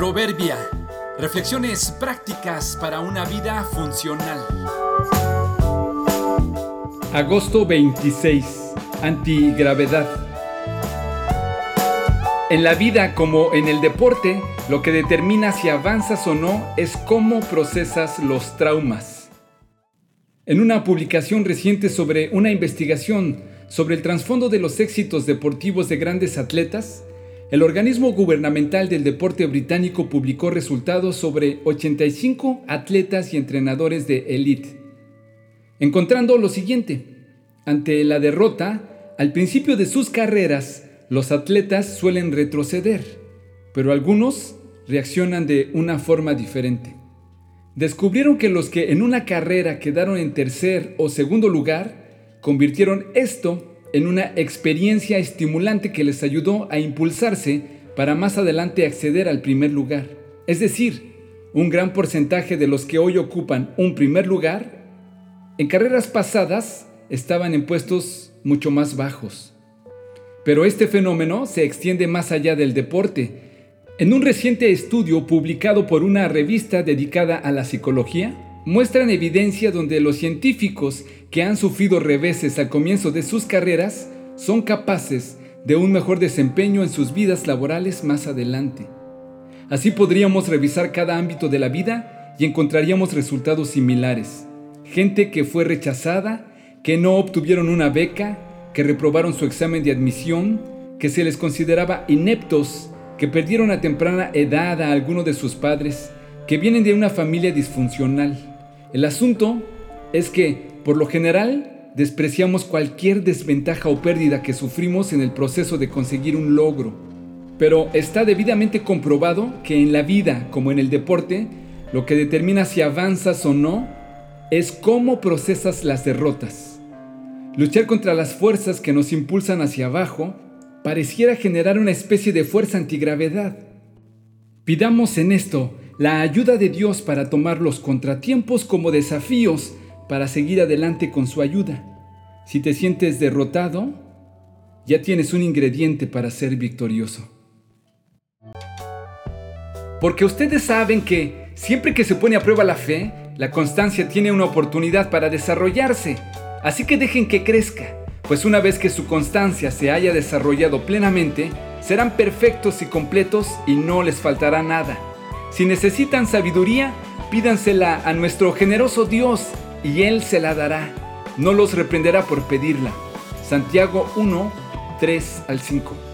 Proverbia. Reflexiones prácticas para una vida funcional. Agosto 26. Antigravedad. En la vida como en el deporte, lo que determina si avanzas o no es cómo procesas los traumas. En una publicación reciente sobre una investigación sobre el trasfondo de los éxitos deportivos de grandes atletas, el organismo gubernamental del deporte británico publicó resultados sobre 85 atletas y entrenadores de élite, encontrando lo siguiente. Ante la derrota, al principio de sus carreras, los atletas suelen retroceder, pero algunos reaccionan de una forma diferente. Descubrieron que los que en una carrera quedaron en tercer o segundo lugar, convirtieron esto en una experiencia estimulante que les ayudó a impulsarse para más adelante acceder al primer lugar. Es decir, un gran porcentaje de los que hoy ocupan un primer lugar, en carreras pasadas estaban en puestos mucho más bajos. Pero este fenómeno se extiende más allá del deporte. En un reciente estudio publicado por una revista dedicada a la psicología, muestran evidencia donde los científicos que han sufrido reveses al comienzo de sus carreras son capaces de un mejor desempeño en sus vidas laborales más adelante. Así podríamos revisar cada ámbito de la vida y encontraríamos resultados similares. Gente que fue rechazada, que no obtuvieron una beca, que reprobaron su examen de admisión, que se les consideraba ineptos, que perdieron a temprana edad a alguno de sus padres, que vienen de una familia disfuncional. El asunto es que, por lo general, despreciamos cualquier desventaja o pérdida que sufrimos en el proceso de conseguir un logro. Pero está debidamente comprobado que en la vida, como en el deporte, lo que determina si avanzas o no es cómo procesas las derrotas. Luchar contra las fuerzas que nos impulsan hacia abajo pareciera generar una especie de fuerza antigravedad. Pidamos en esto la ayuda de Dios para tomar los contratiempos como desafíos para seguir adelante con su ayuda. Si te sientes derrotado, ya tienes un ingrediente para ser victorioso. Porque ustedes saben que siempre que se pone a prueba la fe, la constancia tiene una oportunidad para desarrollarse. Así que dejen que crezca, pues una vez que su constancia se haya desarrollado plenamente, serán perfectos y completos y no les faltará nada. Si necesitan sabiduría, pídansela a nuestro generoso Dios y Él se la dará. No los reprenderá por pedirla. Santiago 1, 3 al 5.